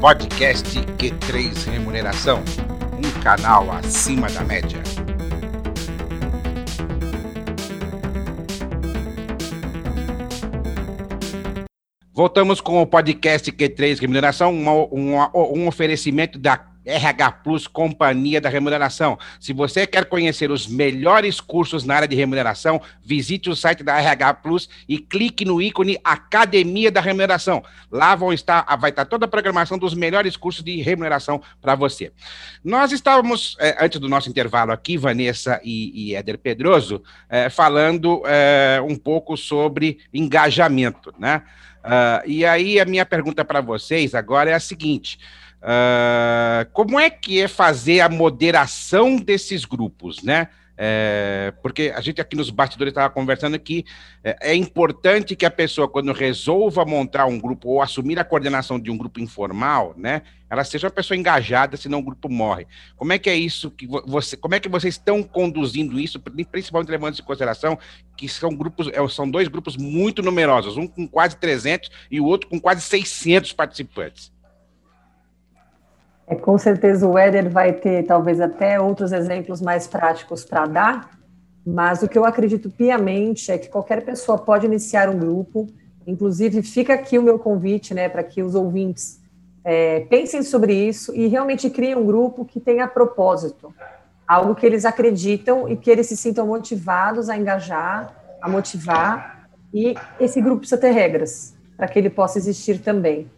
podcast Q3 Remuneração, um canal acima da média. Voltamos com o podcast Q3 Remuneração, um, um oferecimento da RH Plus Companhia da Remuneração. Se você quer conhecer os melhores cursos na área de remuneração, visite o site da RH Plus e clique no ícone Academia da Remuneração. Lá vão estar, vai estar toda a programação dos melhores cursos de remuneração para você. Nós estávamos, eh, antes do nosso intervalo aqui, Vanessa e, e Éder Pedroso, eh, falando eh, um pouco sobre engajamento, né? Uh, e aí a minha pergunta para vocês agora é a seguinte: uh, como é que é fazer a moderação desses grupos, né? É, porque a gente aqui nos bastidores estava conversando que é, é, importante que a pessoa, quando resolva montar um grupo ou assumir a coordenação de um grupo informal, né, ela seja uma pessoa engajada, senão o grupo morre. Como é que é isso que você, como é que vocês estão conduzindo isso, principalmente levando em consideração que são grupos, é, são dois grupos muito numerosos, um com quase 300 e o outro com quase 600 participantes. É, com certeza o Éder vai ter talvez até outros exemplos mais práticos para dar, mas o que eu acredito piamente é que qualquer pessoa pode iniciar um grupo, inclusive fica aqui o meu convite, né, para que os ouvintes é, pensem sobre isso e realmente criem um grupo que tenha propósito, algo que eles acreditam e que eles se sintam motivados a engajar, a motivar, e esse grupo precisa ter regras para que ele possa existir também.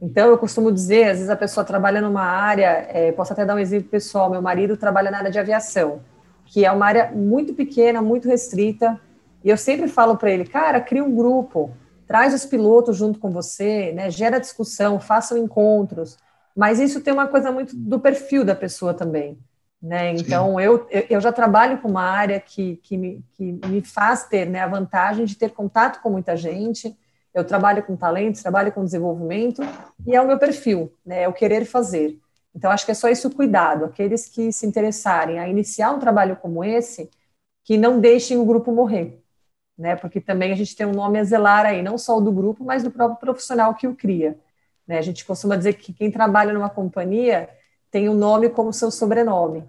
Então, eu costumo dizer, às vezes a pessoa trabalha numa área, é, posso até dar um exemplo pessoal, meu marido trabalha na área de aviação, que é uma área muito pequena, muito restrita, e eu sempre falo para ele, cara, cria um grupo, traz os pilotos junto com você, né, gera discussão, façam encontros, mas isso tem uma coisa muito do perfil da pessoa também, né, então eu, eu já trabalho com uma área que, que, me, que me faz ter né, a vantagem de ter contato com muita gente, eu trabalho com talentos, trabalho com desenvolvimento e é o meu perfil, né? É o querer fazer. Então acho que é só isso o cuidado, aqueles que se interessarem a iniciar um trabalho como esse, que não deixem o grupo morrer, né? Porque também a gente tem um nome a zelar aí, não só do grupo, mas do próprio profissional que o cria. Né? A gente costuma dizer que quem trabalha numa companhia tem o um nome como seu sobrenome.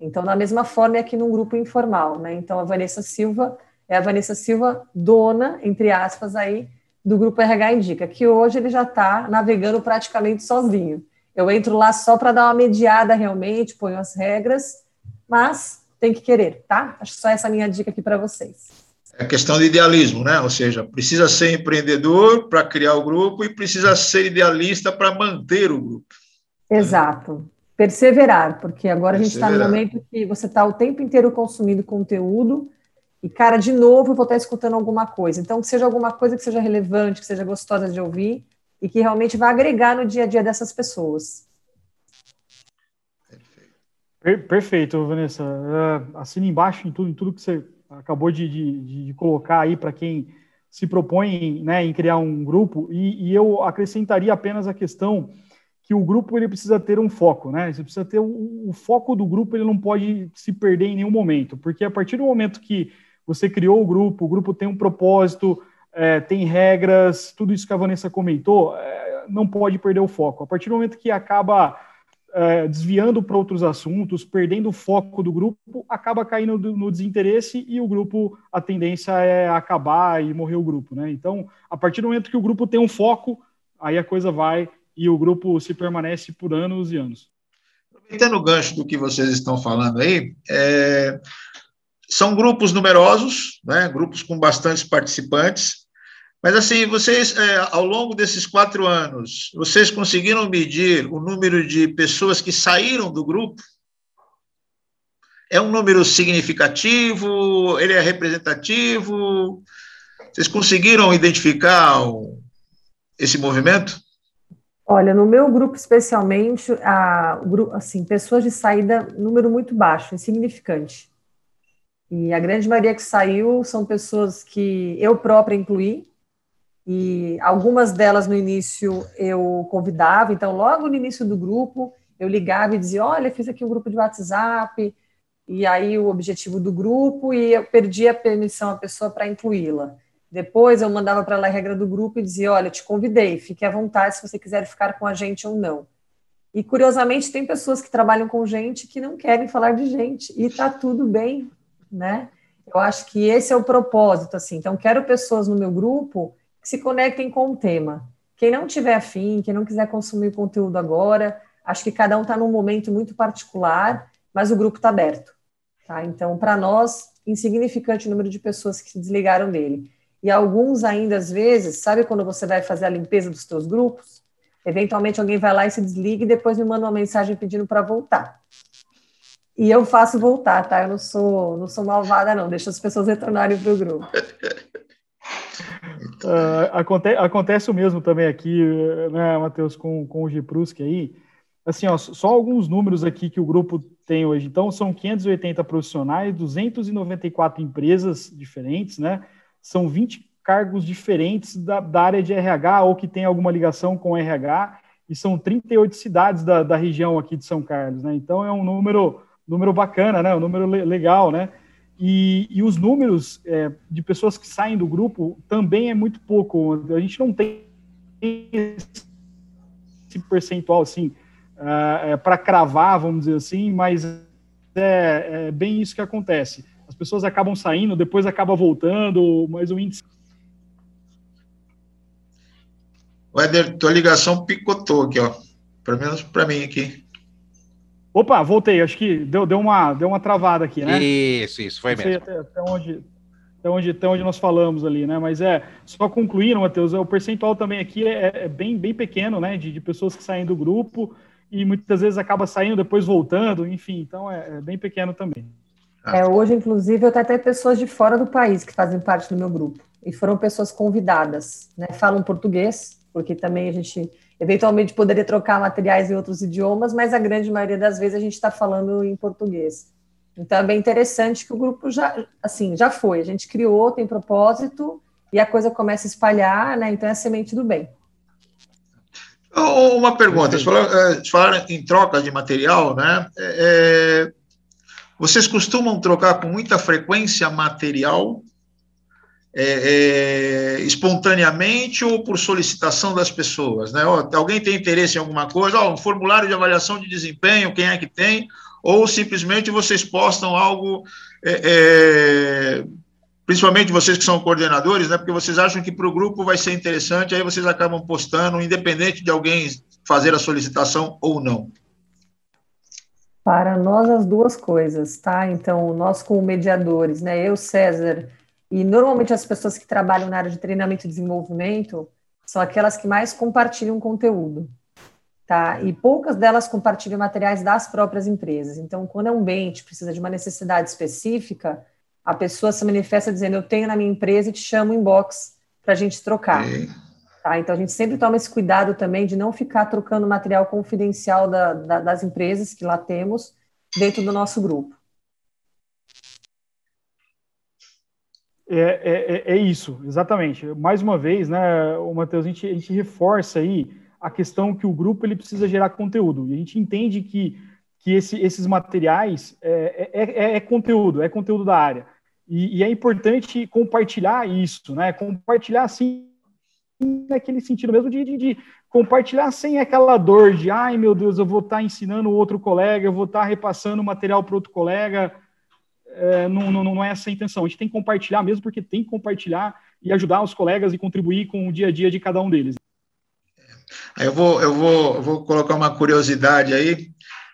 Então, da mesma forma, é aqui num grupo informal, né? Então, a Vanessa Silva é a Vanessa Silva, dona, entre aspas, aí, do Grupo RH Indica, que hoje ele já está navegando praticamente sozinho. Eu entro lá só para dar uma mediada realmente, ponho as regras, mas tem que querer, tá? Acho que só essa minha dica aqui para vocês. É questão de idealismo, né? Ou seja, precisa ser empreendedor para criar o grupo e precisa ser idealista para manter o grupo. Exato. Perseverar, porque agora Perseverar. a gente está no momento que você está o tempo inteiro consumindo conteúdo e, cara, de novo eu vou estar escutando alguma coisa. Então, que seja alguma coisa que seja relevante, que seja gostosa de ouvir e que realmente vá agregar no dia a dia dessas pessoas. Per perfeito, Vanessa. Uh, assina embaixo em tudo, em tudo que você acabou de, de, de colocar aí para quem se propõe né, em criar um grupo. E, e, eu acrescentaria apenas a questão que o grupo ele precisa ter um foco, né? Você precisa ter o, o foco do grupo, ele não pode se perder em nenhum momento, porque a partir do momento que você criou o grupo, o grupo tem um propósito, é, tem regras, tudo isso que a Vanessa comentou, é, não pode perder o foco. A partir do momento que acaba é, desviando para outros assuntos, perdendo o foco do grupo, acaba caindo no desinteresse e o grupo, a tendência é acabar e morrer o grupo, né? Então, a partir do momento que o grupo tem um foco, aí a coisa vai e o grupo se permanece por anos e anos. Aproveitando o gancho do que vocês estão falando aí, é, são grupos numerosos, né, grupos com bastantes participantes, mas assim, vocês, é, ao longo desses quatro anos, vocês conseguiram medir o número de pessoas que saíram do grupo? É um número significativo? Ele é representativo? Vocês conseguiram identificar o, esse movimento? Olha, no meu grupo especialmente, a, assim, pessoas de saída, número muito baixo, insignificante. E a grande maioria que saiu são pessoas que eu própria incluí, e algumas delas no início eu convidava, então logo no início do grupo eu ligava e dizia: Olha, fiz aqui um grupo de WhatsApp, e aí o objetivo do grupo, e eu perdi a permissão à pessoa para incluí-la. Depois eu mandava para ela a regra do grupo e dizia: olha, te convidei, fique à vontade se você quiser ficar com a gente ou não. E curiosamente tem pessoas que trabalham com gente que não querem falar de gente. E tá tudo bem, né? Eu acho que esse é o propósito, assim. Então quero pessoas no meu grupo que se conectem com o tema. Quem não tiver afim, quem não quiser consumir conteúdo agora, acho que cada um está num momento muito particular, mas o grupo está aberto. Tá? Então, para nós, insignificante o número de pessoas que se desligaram dele. E alguns ainda, às vezes, sabe quando você vai fazer a limpeza dos seus grupos? Eventualmente alguém vai lá e se desliga e depois me manda uma mensagem pedindo para voltar. E eu faço voltar, tá? Eu não sou, não sou malvada, não. Deixa as pessoas retornarem para o grupo. Uh, acontece, acontece o mesmo também aqui, né, Matheus, com, com o Giprusk aí. Assim, ó, só alguns números aqui que o grupo tem hoje. Então, são 580 profissionais, 294 empresas diferentes, né? São 20 cargos diferentes da, da área de RH ou que tem alguma ligação com RH, e são 38 cidades da, da região aqui de São Carlos, né? Então, é um número, número bacana, né? Um número legal, né? E, e os números é, de pessoas que saem do grupo também é muito pouco. A gente não tem esse percentual assim uh, é, para cravar, vamos dizer assim, mas é, é, bem isso que acontece. As pessoas acabam saindo, depois acaba voltando, mas o índice. Éder, tua ligação picotou aqui, ó. Pelo menos para mim aqui. Opa, voltei. Acho que deu, deu, uma, deu uma travada aqui, né? Isso, isso, foi mesmo. Até, até, onde, até, onde, até onde nós falamos ali, né? Mas é, só concluindo, Matheus, o percentual também aqui é, é bem, bem pequeno, né? De, de, pessoas que saem do grupo e muitas vezes acaba saindo, depois voltando, enfim, então é, é bem pequeno também. É, hoje, inclusive, eu tenho até pessoas de fora do país que fazem parte do meu grupo. E foram pessoas convidadas, né? Falam português, porque também a gente Eventualmente poderia trocar materiais em outros idiomas, mas a grande maioria das vezes a gente está falando em português. Então é bem interessante que o grupo já, assim, já foi. A gente criou, tem propósito e a coisa começa a espalhar, né? Então é a semente do bem. Uma pergunta, vocês falaram, é, falaram em troca de material, né? É, vocês costumam trocar com muita frequência material é, é, espontaneamente ou por solicitação das pessoas, né? Ó, alguém tem interesse em alguma coisa, ó, um formulário de avaliação de desempenho, quem é que tem, ou simplesmente vocês postam algo, é, é principalmente vocês que são coordenadores, né? Porque vocês acham que para o grupo vai ser interessante, aí vocês acabam postando, independente de alguém fazer a solicitação ou não. Para nós as duas coisas, tá? Então nós como mediadores, né? Eu, César e normalmente as pessoas que trabalham na área de treinamento e desenvolvimento são aquelas que mais compartilham conteúdo, tá? E poucas delas compartilham materiais das próprias empresas. Então, quando é um bench precisa de uma necessidade específica, a pessoa se manifesta dizendo: "Eu tenho na minha empresa e te chamo inbox para a gente trocar". Tá? Então, a gente sempre toma esse cuidado também de não ficar trocando material confidencial da, da, das empresas que lá temos dentro do nosso grupo. É, é, é, é, isso, exatamente. Mais uma vez, né, o Matheus, a gente, a gente reforça aí a questão que o grupo ele precisa gerar conteúdo. E a gente entende que, que esse, esses materiais é, é, é, é conteúdo, é conteúdo da área. E, e, é importante compartilhar isso, né? Compartilhar assim naquele sentido mesmo de, de, de, compartilhar sem aquela dor de ai meu Deus, eu vou estar ensinando outro colega, eu vou estar repassando material para outro colega é, não, não, não é essa a intenção. A gente tem que compartilhar mesmo porque tem que compartilhar e ajudar os colegas e contribuir com o dia a dia de cada um deles. Eu vou, eu vou, vou colocar uma curiosidade aí.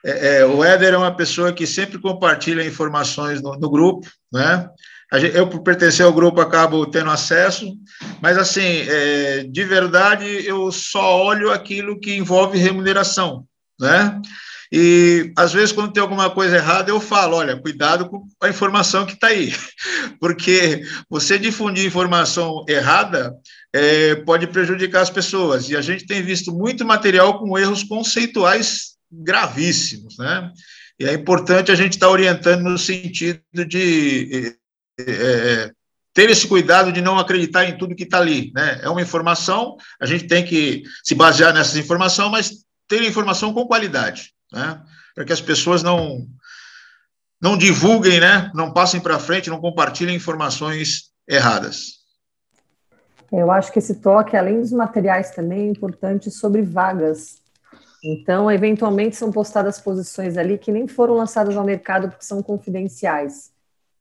É, é, o Éder é uma pessoa que sempre compartilha informações no, no grupo, né? Eu, por pertencer ao grupo, acabo tendo acesso, mas, assim, é, de verdade, eu só olho aquilo que envolve remuneração, né? E às vezes, quando tem alguma coisa errada, eu falo: olha, cuidado com a informação que está aí, porque você difundir informação errada é, pode prejudicar as pessoas. E a gente tem visto muito material com erros conceituais gravíssimos, né? E é importante a gente estar tá orientando no sentido de é, é, ter esse cuidado de não acreditar em tudo que está ali, né? É uma informação, a gente tem que se basear nessas informações, mas ter informação com qualidade né? para que as pessoas não, não divulguem, né? não passem para frente, não compartilhem informações erradas. Eu acho que esse toque, além dos materiais, também é importante sobre vagas. Então, eventualmente, são postadas posições ali que nem foram lançadas ao mercado porque são confidenciais.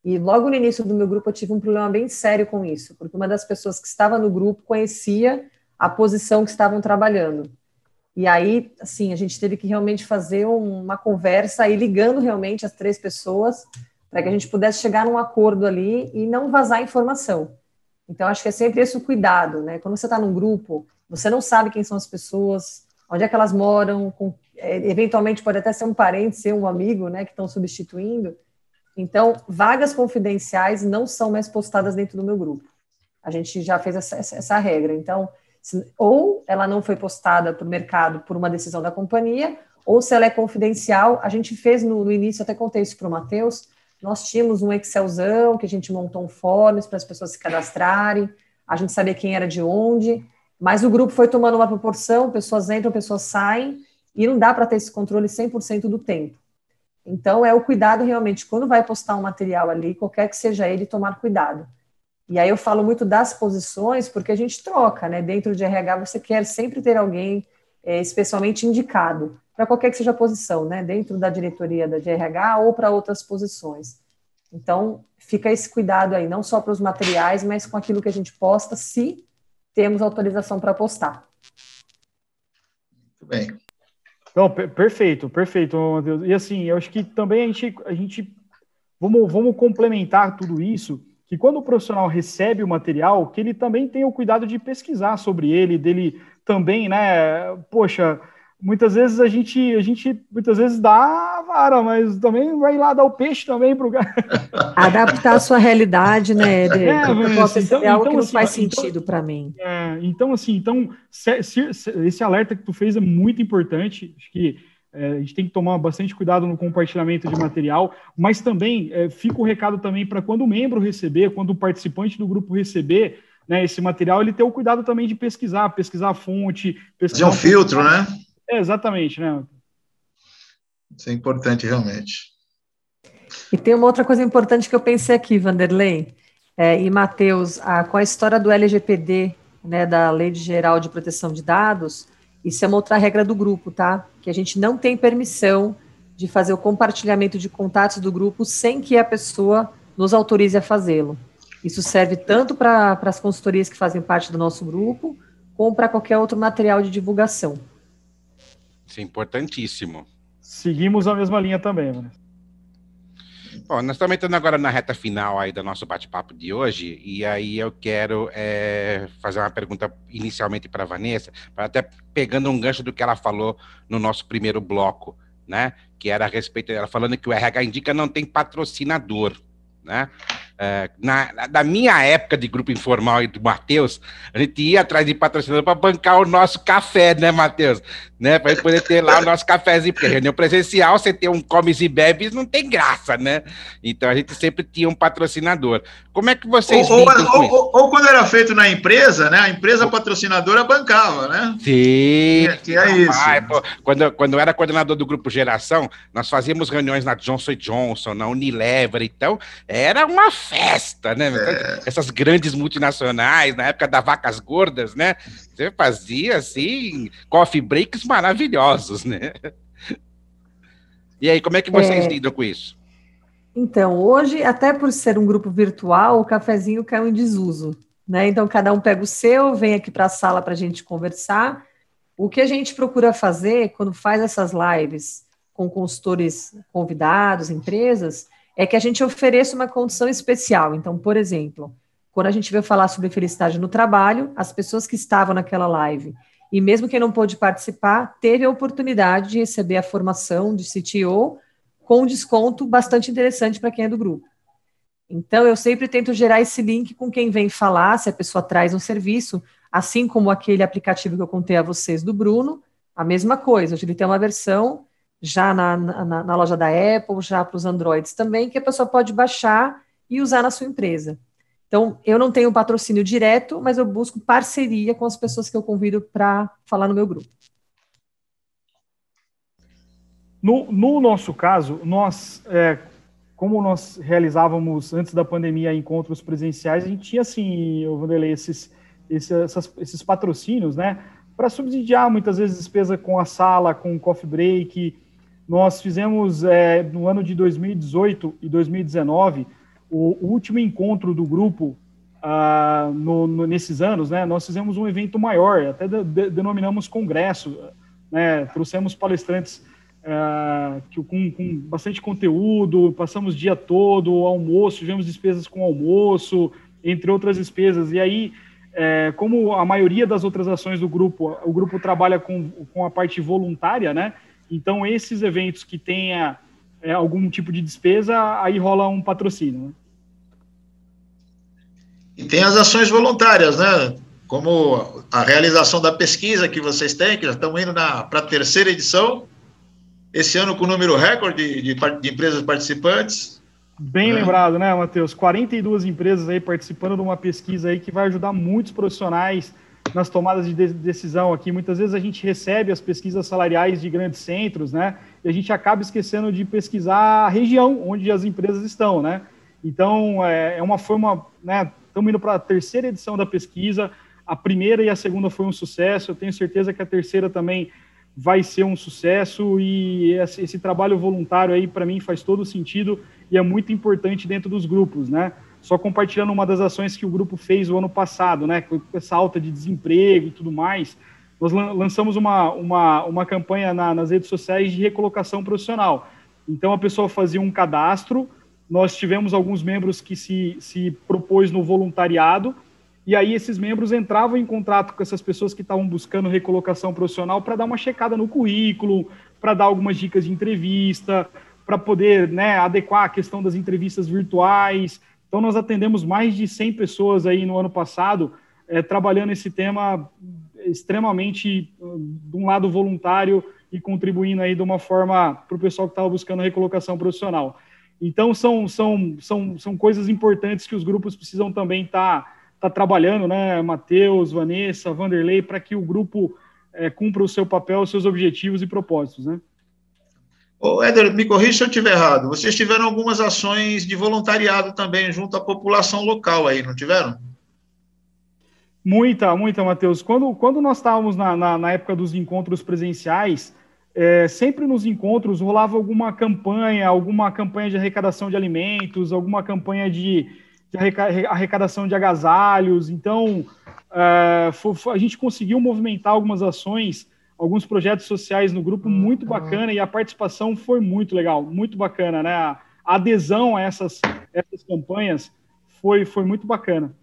E logo no início do meu grupo eu tive um problema bem sério com isso, porque uma das pessoas que estava no grupo conhecia a posição que estavam trabalhando. E aí, assim, a gente teve que realmente fazer uma conversa aí ligando realmente as três pessoas para que a gente pudesse chegar num acordo ali e não vazar informação. Então, acho que é sempre esse o cuidado, né? Quando você está num grupo, você não sabe quem são as pessoas, onde é que elas moram, com, é, eventualmente pode até ser um parente, ser um amigo, né, que estão substituindo. Então, vagas confidenciais não são mais postadas dentro do meu grupo. A gente já fez essa, essa regra. Então, ou ela não foi postada para o mercado por uma decisão da companhia, ou se ela é confidencial, a gente fez no, no início, até contei isso para o Matheus, nós tínhamos um Excelzão que a gente montou um forms para as pessoas se cadastrarem, a gente sabia quem era de onde, mas o grupo foi tomando uma proporção, pessoas entram, pessoas saem, e não dá para ter esse controle 100% do tempo. Então, é o cuidado realmente, quando vai postar um material ali, qualquer que seja ele, tomar cuidado. E aí eu falo muito das posições, porque a gente troca, né? Dentro de RH, você quer sempre ter alguém é, especialmente indicado para qualquer que seja a posição, né? Dentro da diretoria da RH ou para outras posições. Então, fica esse cuidado aí, não só para os materiais, mas com aquilo que a gente posta, se temos autorização para postar. Muito bem. Não, perfeito, perfeito, Matheus. E assim, eu acho que também a gente, a gente vamos, vamos complementar tudo isso, que quando o profissional recebe o material, que ele também tenha o cuidado de pesquisar sobre ele, dele também, né? Poxa, muitas vezes a gente, a gente muitas vezes dá a vara, mas também vai lá dar o peixe também para o cara. Adaptar a sua realidade, né? De, é, posso então, algo então, que não assim, faz então, sentido para mim. É, então, assim, então, se, se, se, esse alerta que tu fez é muito importante. Acho que é, a gente tem que tomar bastante cuidado no compartilhamento de material, mas também é, fica o recado também para quando o membro receber, quando o participante do grupo receber né, esse material, ele ter o cuidado também de pesquisar, pesquisar a fonte, pesquisar Fazer um filtro, né? É, exatamente, né? Isso é importante, realmente. E tem uma outra coisa importante que eu pensei aqui, Vanderlei, é, e Matheus, a, com a história do LGPD, né, da Lei Geral de Proteção de Dados, isso é uma outra regra do grupo, tá? Que a gente não tem permissão de fazer o compartilhamento de contatos do grupo sem que a pessoa nos autorize a fazê-lo. Isso serve tanto para as consultorias que fazem parte do nosso grupo, como para qualquer outro material de divulgação. Isso é importantíssimo. Seguimos a mesma linha também, mano. Bom, nós estamos entrando agora na reta final aí do nosso bate-papo de hoje, e aí eu quero é, fazer uma pergunta inicialmente para a Vanessa, até pegando um gancho do que ela falou no nosso primeiro bloco, né? Que era a respeito dela falando que o RH Indica não tem patrocinador, né? É, na, na, minha época de grupo informal e do Matheus, a gente ia atrás de patrocinador para bancar o nosso café, né, Matheus? Né, para poder ter lá o nosso cafezinho, porque reunião presencial, você ter um comes e bebes não tem graça, né? Então a gente sempre tinha um patrocinador. Como é que vocês ou, ou, ou, ou, quando era feito na empresa, né? A empresa patrocinadora bancava, né? Sim. Tinha, tinha isso. pô, quando, quando eu era coordenador do grupo Geração, nós fazíamos reuniões na Johnson Johnson, na Unilever, então era uma festa, né? É. Essas grandes multinacionais, na época das vacas gordas, né? Você fazia, assim, coffee breaks maravilhosos, né? E aí, como é que vocês é... lidam com isso? Então, hoje, até por ser um grupo virtual, o cafezinho caiu em desuso, né? Então, cada um pega o seu, vem aqui para a sala para a gente conversar. O que a gente procura fazer quando faz essas lives com consultores convidados, empresas, é que a gente ofereça uma condição especial. Então, por exemplo, quando a gente veio falar sobre felicidade no trabalho, as pessoas que estavam naquela live, e mesmo quem não pôde participar, teve a oportunidade de receber a formação de CTO com um desconto bastante interessante para quem é do grupo. Então, eu sempre tento gerar esse link com quem vem falar, se a pessoa traz um serviço, assim como aquele aplicativo que eu contei a vocês do Bruno, a mesma coisa. Ele tem uma versão já na, na, na loja da Apple, já para os Androids também, que a pessoa pode baixar e usar na sua empresa. Então, eu não tenho patrocínio direto, mas eu busco parceria com as pessoas que eu convido para falar no meu grupo. No, no nosso caso, nós, é, como nós realizávamos antes da pandemia encontros presenciais, a gente tinha, assim, Vanderlei, esses esse, essas, esses patrocínios, né? Para subsidiar muitas vezes despesa com a sala, com o coffee break. Nós fizemos é, no ano de 2018 e 2019 o, último encontro do grupo ah, no, no, nesses anos, né? Nós fizemos um evento maior, até de, de, denominamos congresso, né? Trouxemos palestrantes é, que, com, com, bastante conteúdo, passamos o dia todo, almoço, tivemos despesas com almoço, entre outras despesas. E aí, é, como a maioria das outras ações do grupo, o grupo trabalha com, com a parte voluntária, né? Então, esses eventos que tenha é, algum tipo de despesa, aí rola um patrocínio. Né? E tem as ações voluntárias, né? Como a realização da pesquisa que vocês têm, que já estão indo para a terceira edição, esse ano com número recorde de, de, de empresas participantes. Bem né? lembrado, né, Matheus? 42 empresas aí participando de uma pesquisa aí que vai ajudar muitos profissionais nas tomadas de decisão aqui. Muitas vezes a gente recebe as pesquisas salariais de grandes centros, né? E a gente acaba esquecendo de pesquisar a região onde as empresas estão, né? Então, é, é uma forma, né? Estamos indo para a terceira edição da pesquisa. A primeira e a segunda foi um sucesso. Eu tenho certeza que a terceira também vai ser um sucesso e esse, esse trabalho voluntário aí para mim faz todo sentido e é muito importante dentro dos grupos, né? Só compartilhando uma das ações que o grupo fez o ano passado, né? Com essa alta de desemprego e tudo mais, nós lançamos uma, uma, uma campanha na, nas redes sociais de recolocação profissional. Então a pessoa fazia um cadastro, nós tivemos alguns membros que se, se propôs no voluntariado e aí esses membros entravam em contato com essas pessoas que estavam buscando recolocação profissional para dar uma checada no currículo, para dar algumas dicas de entrevista, para poder né, adequar a questão das entrevistas virtuais. Então nós atendemos mais de 100 pessoas aí no ano passado, é, trabalhando esse tema extremamente de um lado voluntário e contribuindo aí de uma forma para o pessoal que estava buscando recolocação profissional. Então são, são, são, são coisas importantes que os grupos precisam também estar tá está trabalhando, né, Matheus, Vanessa, Vanderlei, para que o grupo é, cumpra o seu papel, os seus objetivos e propósitos, né? Ô, Éder, me corrija se eu estiver errado. Vocês tiveram algumas ações de voluntariado também junto à população local aí, não tiveram? Muita, muita, Matheus. Quando, quando nós estávamos na, na, na época dos encontros presenciais, é, sempre nos encontros rolava alguma campanha, alguma campanha de arrecadação de alimentos, alguma campanha de, de arrecadação de agasalhos. Então, é, a gente conseguiu movimentar algumas ações, alguns projetos sociais no grupo muito bacana e a participação foi muito legal, muito bacana, né? A adesão a essas, essas campanhas foi, foi muito bacana.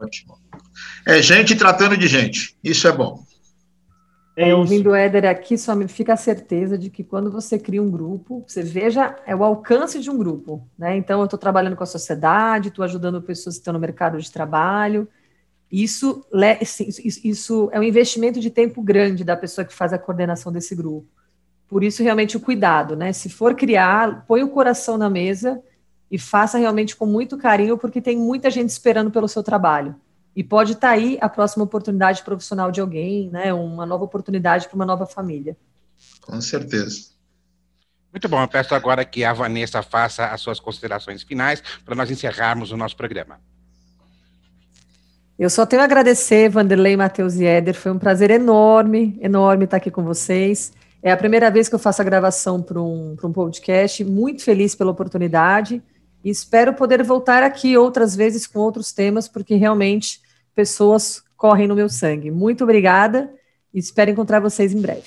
Ótimo. É gente tratando de gente, isso é bom. É, ouvindo o Éder aqui, só me fica a certeza de que quando você cria um grupo, você veja é o alcance de um grupo. Né? Então, eu estou trabalhando com a sociedade, estou ajudando pessoas que estão no mercado de trabalho. Isso, isso é um investimento de tempo grande da pessoa que faz a coordenação desse grupo. Por isso, realmente, o cuidado. Né? Se for criar, põe o coração na mesa e faça realmente com muito carinho, porque tem muita gente esperando pelo seu trabalho. E pode estar tá aí a próxima oportunidade profissional de alguém, né? Uma nova oportunidade para uma nova família. Com certeza. Muito bom, eu peço agora que a Vanessa faça as suas considerações finais para nós encerrarmos o nosso programa. Eu só tenho a agradecer, Vanderlei, Matheus e Éder. Foi um prazer enorme, enorme estar aqui com vocês. É a primeira vez que eu faço a gravação para um, um podcast. Muito feliz pela oportunidade. E espero poder voltar aqui outras vezes com outros temas, porque realmente pessoas correm no meu sangue. Muito obrigada e espero encontrar vocês em breve.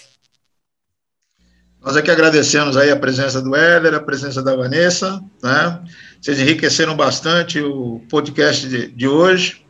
Nós aqui agradecemos aí a presença do Éder, a presença da Vanessa, né? Vocês enriqueceram bastante o podcast de, de hoje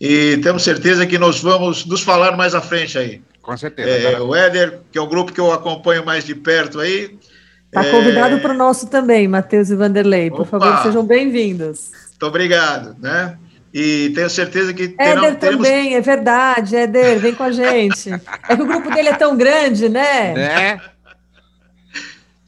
e temos certeza que nós vamos nos falar mais à frente aí. Com certeza. É, o Éder, que é o grupo que eu acompanho mais de perto aí. Está é... convidado para o nosso também, Matheus e Vanderlei. Por Opa. favor, sejam bem-vindos. Muito obrigado, né? E tenho certeza que terão, Éder teremos... também, é verdade, Éder, vem com a gente. É que o grupo dele é tão grande, né? É.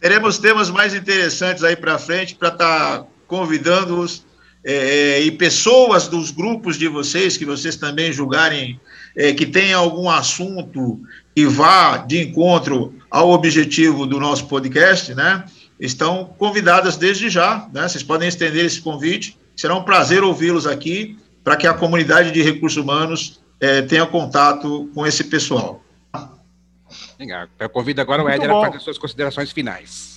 Teremos temas mais interessantes aí para frente para estar tá convidando-os é, é, e pessoas dos grupos de vocês que vocês também julgarem é, que tenha algum assunto que vá de encontro ao objetivo do nosso podcast, né? Estão convidadas desde já, né? Vocês podem estender esse convite Será um prazer ouvi-los aqui para que a comunidade de recursos humanos é, tenha contato com esse pessoal. Legal. Eu convido agora muito o Éder bom. a fazer suas considerações finais.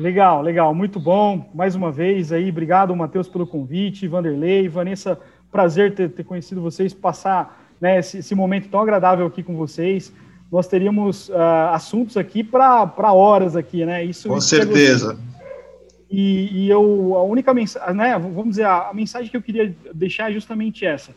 Legal, legal, muito bom. Mais uma vez aí, obrigado, Matheus, pelo convite, Vanderlei, Vanessa, prazer ter, ter conhecido vocês, passar né, esse, esse, momento tão agradável aqui com vocês. Nós teríamos uh, assuntos aqui para horas aqui, né? Isso, com é certeza. E, e, eu, a única mensagem, né, vamos dizer, a, a, mensagem que eu queria deixar é justamente essa: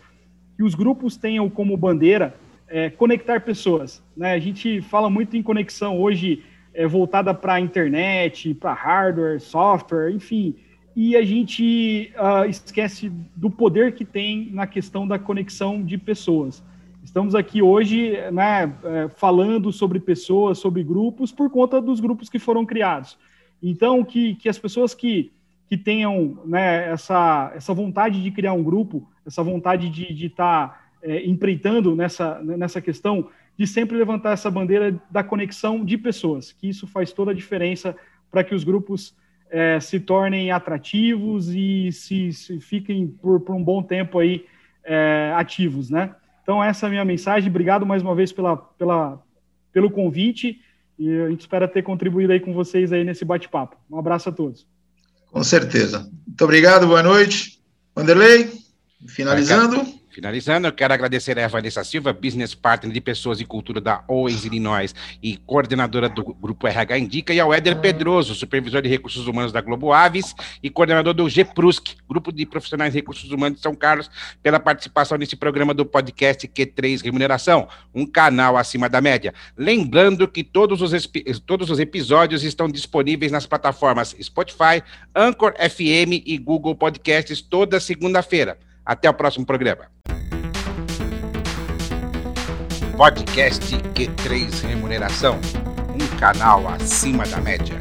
que os grupos tenham como bandeira é, conectar pessoas. Né? A gente fala muito em conexão hoje é, voltada para internet, para hardware, software, enfim, e a gente uh, esquece do poder que tem na questão da conexão de pessoas. Estamos aqui hoje né, é, falando sobre pessoas, sobre grupos, por conta dos grupos que foram criados. Então, que, que as pessoas que, que tenham né, essa, essa vontade de criar um grupo, essa vontade de estar tá, é, empreitando nessa, nessa questão de sempre levantar essa bandeira da conexão de pessoas, que isso faz toda a diferença para que os grupos é, se tornem atrativos e se, se fiquem por, por, um bom tempo aí é, ativos, né? Então essa é a minha mensagem. Obrigado mais uma vez pela, pela, pelo convite e a gente espera ter contribuído aí com vocês aí nesse bate-papo. Um abraço a todos. Com certeza. Muito obrigado, boa noite. Vanderlei, finalizando. Finalizando, eu quero agradecer a Vanessa Silva, Business Partner de Pessoas e Cultura da Owens Illinois e coordenadora do Grupo RH Indica, e ao Éder Pedroso, supervisor de recursos humanos da Globo Aves e coordenador do GPRUSC, Grupo de Profissionais de Recursos Humanos de São Carlos, pela participação nesse programa do podcast Q3 Remuneração, um canal acima da média. Lembrando que todos os, todos os episódios estão disponíveis nas plataformas Spotify, Anchor FM e Google Podcasts toda segunda-feira. Até o próximo programa. Podcast Q3 Remuneração, um canal acima da média.